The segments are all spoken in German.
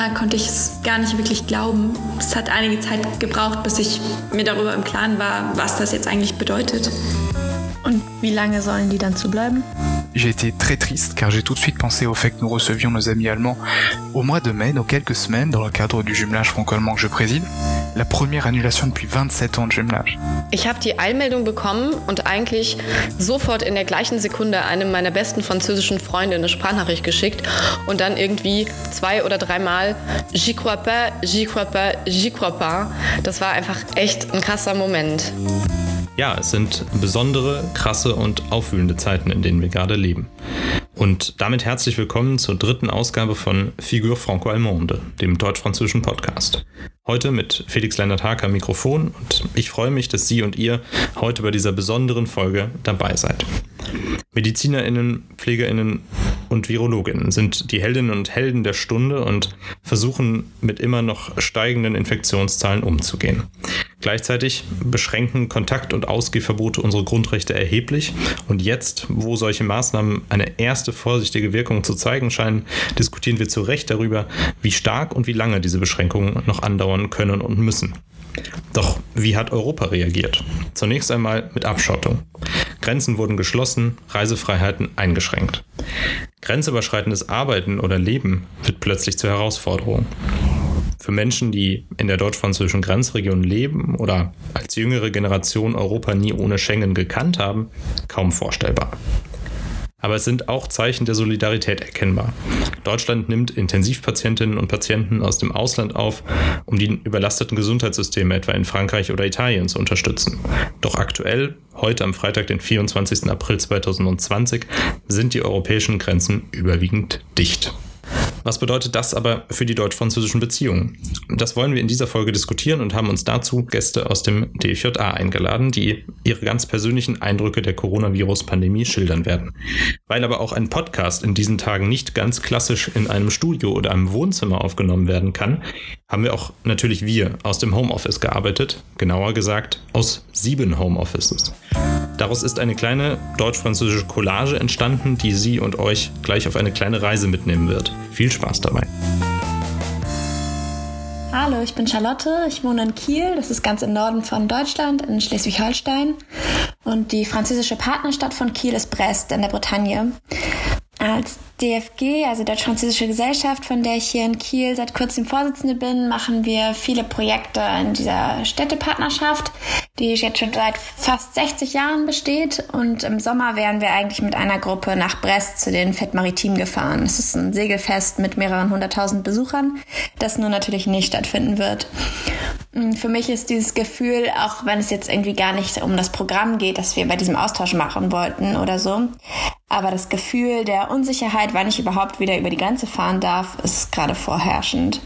Mal konnte ich es gar nicht wirklich glauben. Es hat einige Zeit gebraucht, bis ich mir darüber im Klaren war, was das jetzt eigentlich bedeutet. Und wie lange sollen die dann zu bleiben? J'ai été très triste car j'ai tout de suite pensé au fait que nous recevions nos amis allemands au mois de mai, dans quelques semaines, dans le cadre du jumelage franco-allemand que je préside. La première annulation depuis 27 ans de jumelage. Ich habe die Eilmeldung bekommen und eigentlich sofort in der gleichen Sekunde einem meiner besten französischen Freunde eine Sprachnachricht geschickt und dann irgendwie zwei oder dreimal J'y crois pas, j'y crois pas, j'y crois pas. Das war einfach echt ein krasser Moment. Ja, es sind besondere, krasse und aufwühlende Zeiten, in denen wir gerade leben. Und damit herzlich willkommen zur dritten Ausgabe von Figure Franco-Allemande, dem deutsch-französischen Podcast. Heute mit Felix Lennart Haker Mikrofon und ich freue mich, dass Sie und ihr heute bei dieser besonderen Folge dabei seid. MedizinerInnen, PflegerInnen und VirologInnen sind die Heldinnen und Helden der Stunde und versuchen mit immer noch steigenden Infektionszahlen umzugehen. Gleichzeitig beschränken Kontakt- und Ausgehverbote unsere Grundrechte erheblich und jetzt, wo solche Maßnahmen eine erste vorsichtige Wirkung zu zeigen scheinen, diskutieren wir zu Recht darüber, wie stark und wie lange diese Beschränkungen noch andauern können und müssen. Doch wie hat Europa reagiert? Zunächst einmal mit Abschottung. Grenzen wurden geschlossen, Reisefreiheiten eingeschränkt. Grenzüberschreitendes Arbeiten oder Leben wird plötzlich zur Herausforderung. Für Menschen, die in der deutsch-französischen Grenzregion leben oder als jüngere Generation Europa nie ohne Schengen gekannt haben, kaum vorstellbar. Aber es sind auch Zeichen der Solidarität erkennbar. Deutschland nimmt Intensivpatientinnen und Patienten aus dem Ausland auf, um die überlasteten Gesundheitssysteme etwa in Frankreich oder Italien zu unterstützen. Doch aktuell, heute am Freitag, den 24. April 2020, sind die europäischen Grenzen überwiegend dicht. Was bedeutet das aber für die deutsch-französischen Beziehungen? Das wollen wir in dieser Folge diskutieren und haben uns dazu Gäste aus dem DFJA eingeladen, die ihre ganz persönlichen Eindrücke der Coronavirus-Pandemie schildern werden. Weil aber auch ein Podcast in diesen Tagen nicht ganz klassisch in einem Studio oder einem Wohnzimmer aufgenommen werden kann, haben wir auch natürlich wir aus dem Homeoffice gearbeitet, genauer gesagt aus sieben Homeoffices. Daraus ist eine kleine deutsch-französische Collage entstanden, die Sie und euch gleich auf eine kleine Reise mitnehmen wird. Viel Spaß dabei. Hallo, ich bin Charlotte. Ich wohne in Kiel. Das ist ganz im Norden von Deutschland, in Schleswig-Holstein. Und die französische Partnerstadt von Kiel ist Brest in der Bretagne. Als DFG, also Deutsch-Französische Gesellschaft, von der ich hier in Kiel seit kurzem Vorsitzende bin, machen wir viele Projekte in dieser Städtepartnerschaft, die jetzt schon seit fast 60 Jahren besteht. Und im Sommer wären wir eigentlich mit einer Gruppe nach Brest zu den Fête Maritim gefahren. Es ist ein Segelfest mit mehreren hunderttausend Besuchern, das nur natürlich nicht stattfinden wird. Für mich ist dieses Gefühl, auch wenn es jetzt irgendwie gar nicht um das Programm geht, das wir bei diesem Austausch machen wollten oder so, aber das Gefühl der Unsicherheit, wann ich überhaupt wieder über die Grenze fahren darf, ist gerade vorherrschend.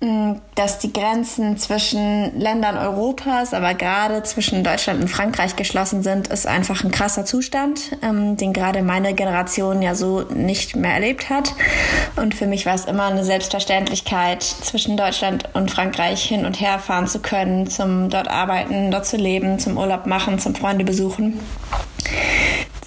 Mm, dass die Grenzen zwischen Ländern Europas, aber gerade zwischen Deutschland und Frankreich geschlossen sind, ist einfach ein krasser Zustand, ähm, den gerade meine Generation ja so nicht mehr erlebt hat. Und für mich war es immer eine Selbstverständlichkeit, zwischen Deutschland und Frankreich hin und her fahren zu können, zum dort arbeiten, dort zu leben, zum Urlaub machen, zum Freunde besuchen.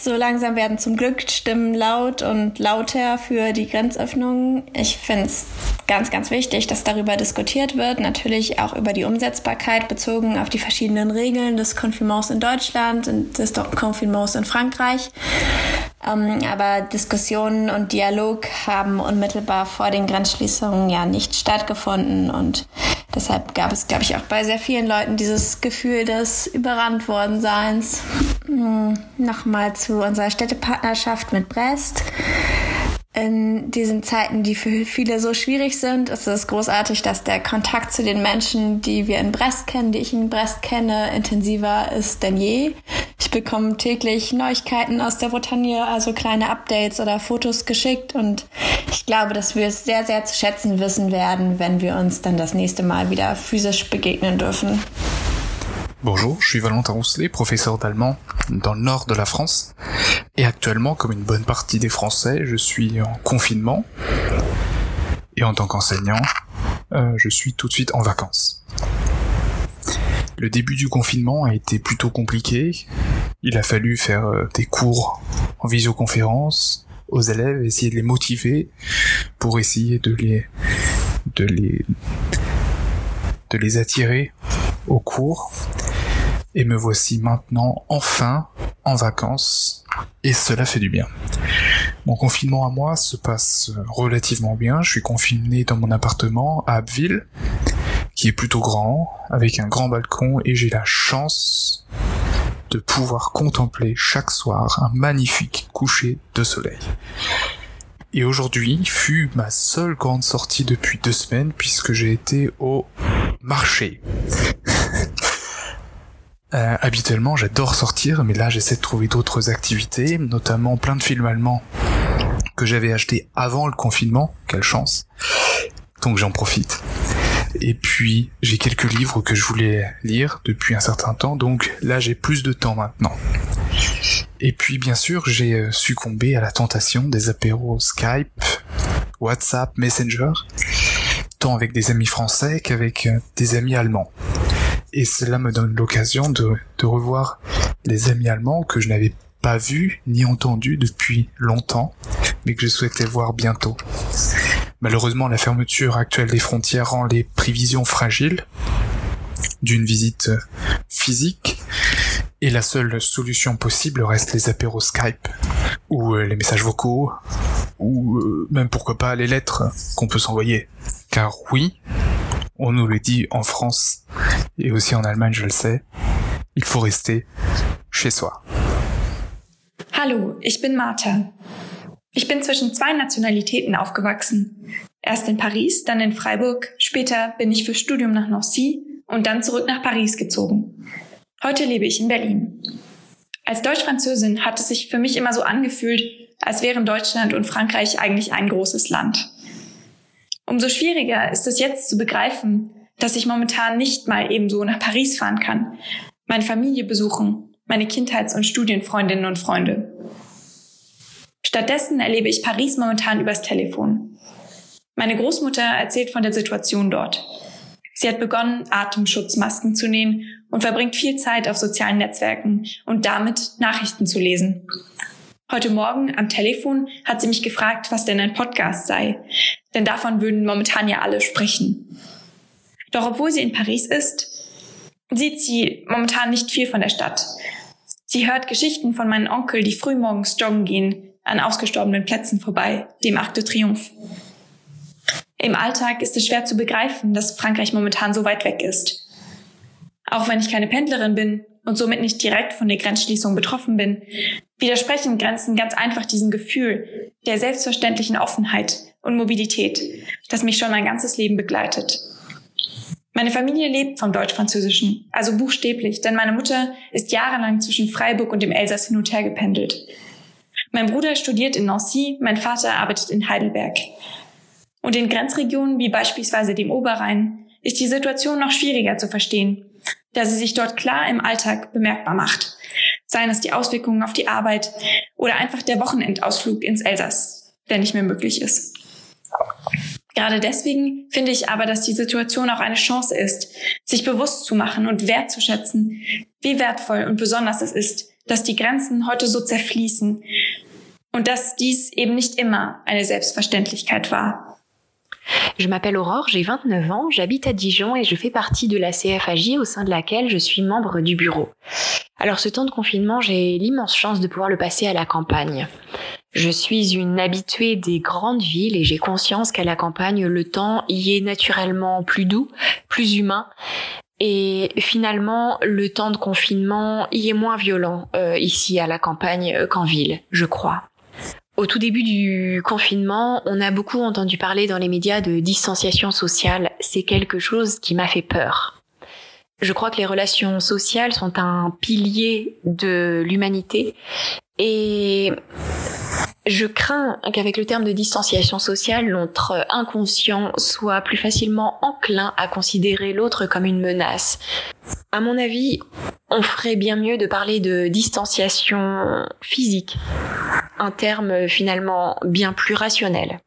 So langsam werden zum Glück Stimmen laut und lauter für die Grenzöffnung. Ich finde es ganz, ganz wichtig, dass darüber diskutiert wird. Natürlich auch über die Umsetzbarkeit bezogen auf die verschiedenen Regeln des Konfirmants in Deutschland und des Konfirmants in Frankreich. Ähm, aber Diskussionen und Dialog haben unmittelbar vor den Grenzschließungen ja nicht stattgefunden und deshalb gab es, glaube ich, auch bei sehr vielen Leuten dieses Gefühl des überrannt worden Seins. Hm, Nochmal zu unserer Städtepartnerschaft mit Brest in diesen Zeiten, die für viele so schwierig sind, ist es großartig, dass der Kontakt zu den Menschen, die wir in Brest kennen, die ich in Brest kenne, intensiver ist denn je. Ich bekomme täglich Neuigkeiten aus der Bretagne, also kleine Updates oder Fotos geschickt und ich glaube, dass wir es sehr, sehr zu schätzen wissen werden, wenn wir uns dann das nächste Mal wieder physisch begegnen dürfen. Bonjour, je suis Valentin Rousselet, professeur d'allemand dans le nord de la France. Et actuellement, comme une bonne partie des Français, je suis en confinement. Et en tant qu'enseignant, euh, je suis tout de suite en vacances. Le début du confinement a été plutôt compliqué. Il a fallu faire euh, des cours en visioconférence aux élèves, essayer de les motiver pour essayer de les de les de les attirer au cours. Et me voici maintenant enfin en vacances et cela fait du bien. Mon confinement à moi se passe relativement bien. Je suis confiné dans mon appartement à Abbeville, qui est plutôt grand, avec un grand balcon et j'ai la chance de pouvoir contempler chaque soir un magnifique coucher de soleil. Et aujourd'hui fut ma seule grande sortie depuis deux semaines puisque j'ai été au marché. Euh, habituellement, j'adore sortir, mais là, j'essaie de trouver d'autres activités, notamment plein de films allemands que j'avais achetés avant le confinement. Quelle chance. Donc j'en profite. Et puis, j'ai quelques livres que je voulais lire depuis un certain temps, donc là, j'ai plus de temps maintenant. Et puis, bien sûr, j'ai euh, succombé à la tentation des apéros Skype, WhatsApp, Messenger, tant avec des amis français qu'avec euh, des amis allemands et cela me donne l'occasion de, de revoir les amis allemands que je n'avais pas vus ni entendus depuis longtemps, mais que je souhaitais voir bientôt. Malheureusement, la fermeture actuelle des frontières rend les prévisions fragiles d'une visite physique, et la seule solution possible reste les apéros Skype, ou euh, les messages vocaux, ou euh, même pourquoi pas les lettres qu'on peut s'envoyer. Car oui, on nous le dit en France et aussi en Allemagne, je le sais, il faut rester chez soi. Hallo, ich bin Martha. Ich bin zwischen zwei Nationalitäten aufgewachsen. Erst in Paris, dann in Freiburg, später bin ich für Studium nach Nancy und dann zurück nach Paris gezogen. Heute lebe ich in Berlin. Als Deutsch-Französin hat es sich für mich immer so angefühlt, als wären Deutschland und Frankreich eigentlich ein großes Land. Umso schwieriger ist es jetzt zu begreifen, dass ich momentan nicht mal ebenso nach Paris fahren kann, meine Familie besuchen, meine Kindheits- und Studienfreundinnen und Freunde. Stattdessen erlebe ich Paris momentan übers Telefon. Meine Großmutter erzählt von der Situation dort. Sie hat begonnen, Atemschutzmasken zu nähen und verbringt viel Zeit auf sozialen Netzwerken und damit Nachrichten zu lesen. Heute Morgen am Telefon hat sie mich gefragt, was denn ein Podcast sei. Denn davon würden momentan ja alle sprechen. Doch obwohl sie in Paris ist, sieht sie momentan nicht viel von der Stadt. Sie hört Geschichten von meinem Onkel, die frühmorgens joggen gehen, an ausgestorbenen Plätzen vorbei, dem Arc de Triomphe. Im Alltag ist es schwer zu begreifen, dass Frankreich momentan so weit weg ist. Auch wenn ich keine Pendlerin bin und somit nicht direkt von der Grenzschließung betroffen bin, widersprechen Grenzen ganz einfach diesem Gefühl der selbstverständlichen Offenheit und Mobilität, das mich schon mein ganzes Leben begleitet. Meine Familie lebt vom Deutsch-Französischen, also buchstäblich, denn meine Mutter ist jahrelang zwischen Freiburg und dem Elsass hin und her gependelt. Mein Bruder studiert in Nancy, mein Vater arbeitet in Heidelberg. Und in Grenzregionen wie beispielsweise dem Oberrhein ist die Situation noch schwieriger zu verstehen, da sie sich dort klar im Alltag bemerkbar macht seien es die Auswirkungen auf die Arbeit oder einfach der Wochenendausflug ins Elsass, der nicht mehr möglich ist. Gerade deswegen finde ich aber, dass die Situation auch eine Chance ist, sich bewusst zu machen und wertzuschätzen, wie wertvoll und besonders es ist, dass die Grenzen heute so zerfließen und dass dies eben nicht immer eine Selbstverständlichkeit war. Je m'appelle Aurore, j'ai 29 ans, j'habite à Dijon et je fais partie de la CFAJ au sein de laquelle je suis membre du bureau. Alors ce temps de confinement, j'ai l'immense chance de pouvoir le passer à la campagne. Je suis une habituée des grandes villes et j'ai conscience qu'à la campagne, le temps y est naturellement plus doux, plus humain. Et finalement, le temps de confinement y est moins violent euh, ici à la campagne qu'en ville, je crois. Au tout début du confinement, on a beaucoup entendu parler dans les médias de distanciation sociale. C'est quelque chose qui m'a fait peur. Je crois que les relations sociales sont un pilier de l'humanité et je crains qu'avec le terme de distanciation sociale, notre inconscient soit plus facilement enclin à considérer l'autre comme une menace. À mon avis, on ferait bien mieux de parler de distanciation physique, un terme finalement bien plus rationnel.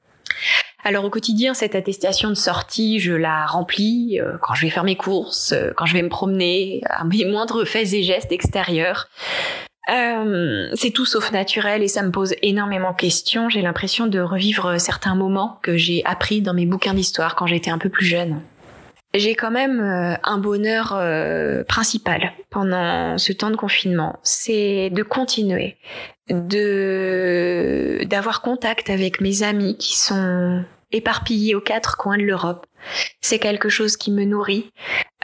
Alors au quotidien, cette attestation de sortie, je la remplis euh, quand je vais faire mes courses, euh, quand je vais me promener, à mes moindres faits et gestes extérieurs. Euh, c'est tout sauf naturel et ça me pose énormément de questions. J'ai l'impression de revivre certains moments que j'ai appris dans mes bouquins d'histoire quand j'étais un peu plus jeune. J'ai quand même euh, un bonheur euh, principal pendant ce temps de confinement, c'est de continuer, de d'avoir contact avec mes amis qui sont éparpillés aux quatre coins de l'Europe. C'est quelque chose qui me nourrit,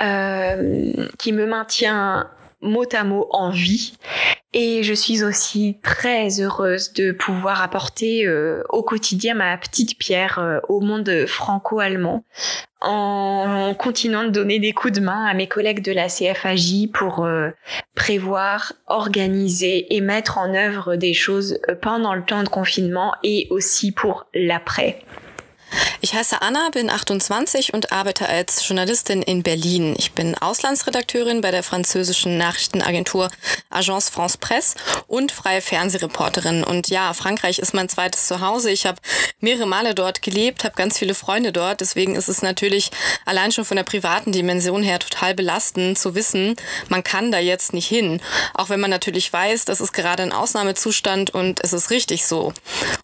euh, qui me maintient mot à mot en vie. Et je suis aussi très heureuse de pouvoir apporter euh, au quotidien ma petite pierre euh, au monde franco-allemand en continuant de donner des coups de main à mes collègues de la CFAJ pour euh, prévoir, organiser et mettre en œuvre des choses pendant le temps de confinement et aussi pour l'après. Ich heiße Anna, bin 28 und arbeite als Journalistin in Berlin. Ich bin Auslandsredakteurin bei der französischen Nachrichtenagentur Agence France Presse und freie Fernsehreporterin. Und ja, Frankreich ist mein zweites Zuhause. Ich habe mehrere Male dort gelebt, habe ganz viele Freunde dort. Deswegen ist es natürlich allein schon von der privaten Dimension her total belastend zu wissen, man kann da jetzt nicht hin. Auch wenn man natürlich weiß, das ist gerade ein Ausnahmezustand und es ist richtig so.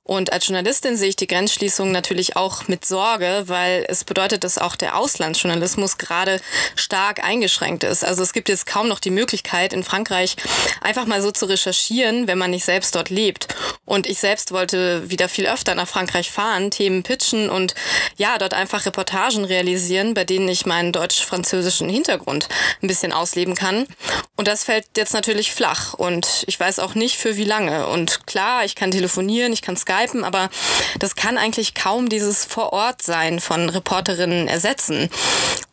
Und als Journalistin sehe ich die Grenzschließung natürlich auch mit Sorge, weil es bedeutet, dass auch der Auslandsjournalismus gerade stark eingeschränkt ist. Also es gibt jetzt kaum noch die Möglichkeit, in Frankreich einfach mal so zu recherchieren, wenn man nicht selbst dort lebt. Und ich selbst wollte wieder viel öfter nach Frankreich fahren, Themen pitchen und ja, dort einfach Reportagen realisieren, bei denen ich meinen deutsch-französischen Hintergrund ein bisschen ausleben kann. Und das fällt jetzt natürlich flach und ich weiß auch nicht für wie lange. Und klar, ich kann telefonieren, ich kann skypen, aber das kann eigentlich kaum dieses vor Ort sein von Reporterinnen ersetzen.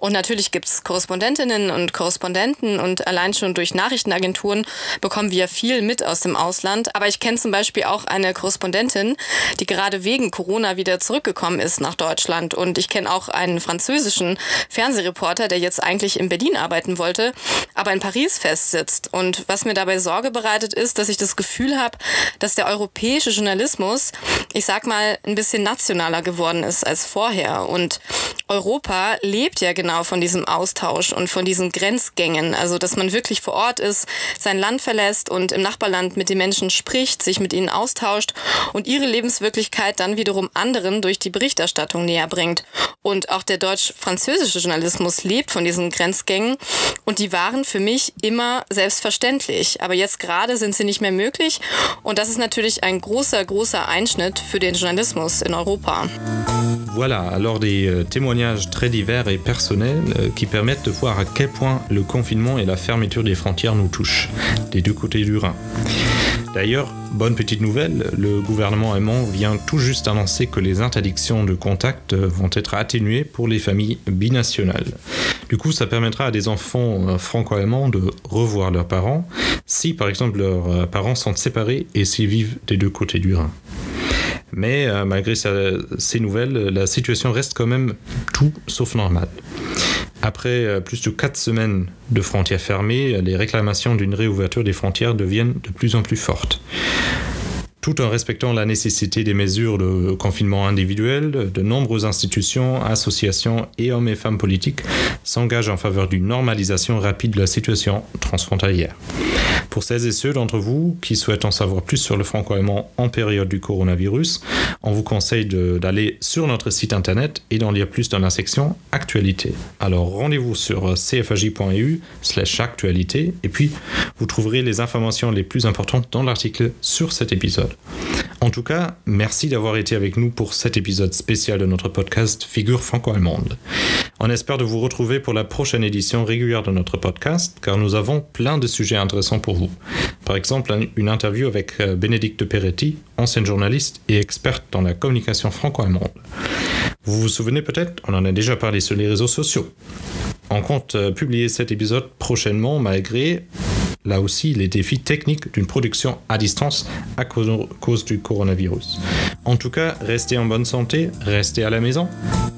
Und natürlich gibt es Korrespondentinnen und Korrespondenten und allein schon durch Nachrichtenagenturen bekommen wir viel mit aus dem Ausland. Aber ich kenne zum Beispiel auch eine Korrespondentin, die gerade wegen Corona wieder zurückgekommen ist nach Deutschland. Und ich kenne auch einen französischen Fernsehreporter, der jetzt eigentlich in Berlin arbeiten wollte, aber in Paris festsitzt. Und was mir dabei Sorge bereitet ist, dass ich das Gefühl habe, dass der europäische Journalismus, ich sag mal, ein bisschen nationaler geworden ist als vorher. Und Europa lebt ja genau von diesem Austausch und von diesen Grenzgängen. Also, dass man wirklich vor Ort ist, sein Land verlässt und im Nachbarland mit den Menschen spricht, sich mit ihnen austauscht und ihre Lebenswirklichkeit dann wiederum anderen durch die Berichterstattung näher bringt. Und auch der deutsch-französische Journalismus lebt von diesen Grenzgängen und die waren für mich immer selbstverständlich. Aber jetzt gerade sind sie nicht mehr möglich und das ist natürlich ein großer, großer Einschnitt für den Journalismus in Europa. Voilà, alors des euh, très divers et personnels euh, qui permettent de voir à quel point le confinement et la fermeture des frontières nous touchent, des deux côtés du Rhin. D'ailleurs, bonne petite nouvelle, le gouvernement allemand vient tout juste annoncer que les interdictions de contact euh, vont être atténuées pour les familles binationales. Du coup, ça permettra à des enfants franco-allemands de revoir leurs parents, si par exemple leurs parents sont séparés et s'ils vivent des deux côtés du Rhin. Mais euh, malgré ces nouvelles, la situation reste quand même tout sauf normale. Après euh, plus de 4 semaines de frontières fermées, les réclamations d'une réouverture des frontières deviennent de plus en plus fortes tout en respectant la nécessité des mesures de confinement individuel, de nombreuses institutions, associations et hommes et femmes politiques s'engagent en faveur d'une normalisation rapide de la situation transfrontalière. Pour celles et ceux d'entre vous qui souhaitent en savoir plus sur le franco-allemand en période du coronavirus, on vous conseille d'aller sur notre site internet et d'en lire plus dans la section Actualité. Alors rendez-vous sur cfaj.eu slash actualité et puis vous trouverez les informations les plus importantes dans l'article sur cet épisode. En tout cas, merci d'avoir été avec nous pour cet épisode spécial de notre podcast Figure franco-allemande. On espère de vous retrouver pour la prochaine édition régulière de notre podcast, car nous avons plein de sujets intéressants pour vous. Par exemple, une interview avec euh, Bénédicte Peretti, ancienne journaliste et experte dans la communication franco-allemande. Vous vous souvenez peut-être, on en a déjà parlé sur les réseaux sociaux. On compte euh, publier cet épisode prochainement malgré là aussi les défis techniques d'une production à distance à cause du coronavirus. En tout cas, restez en bonne santé, restez à la maison,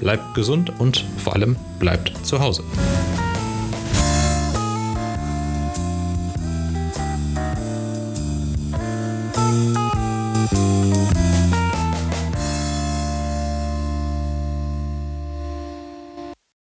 bleibt gesund und vor allem bleibt zu Hause.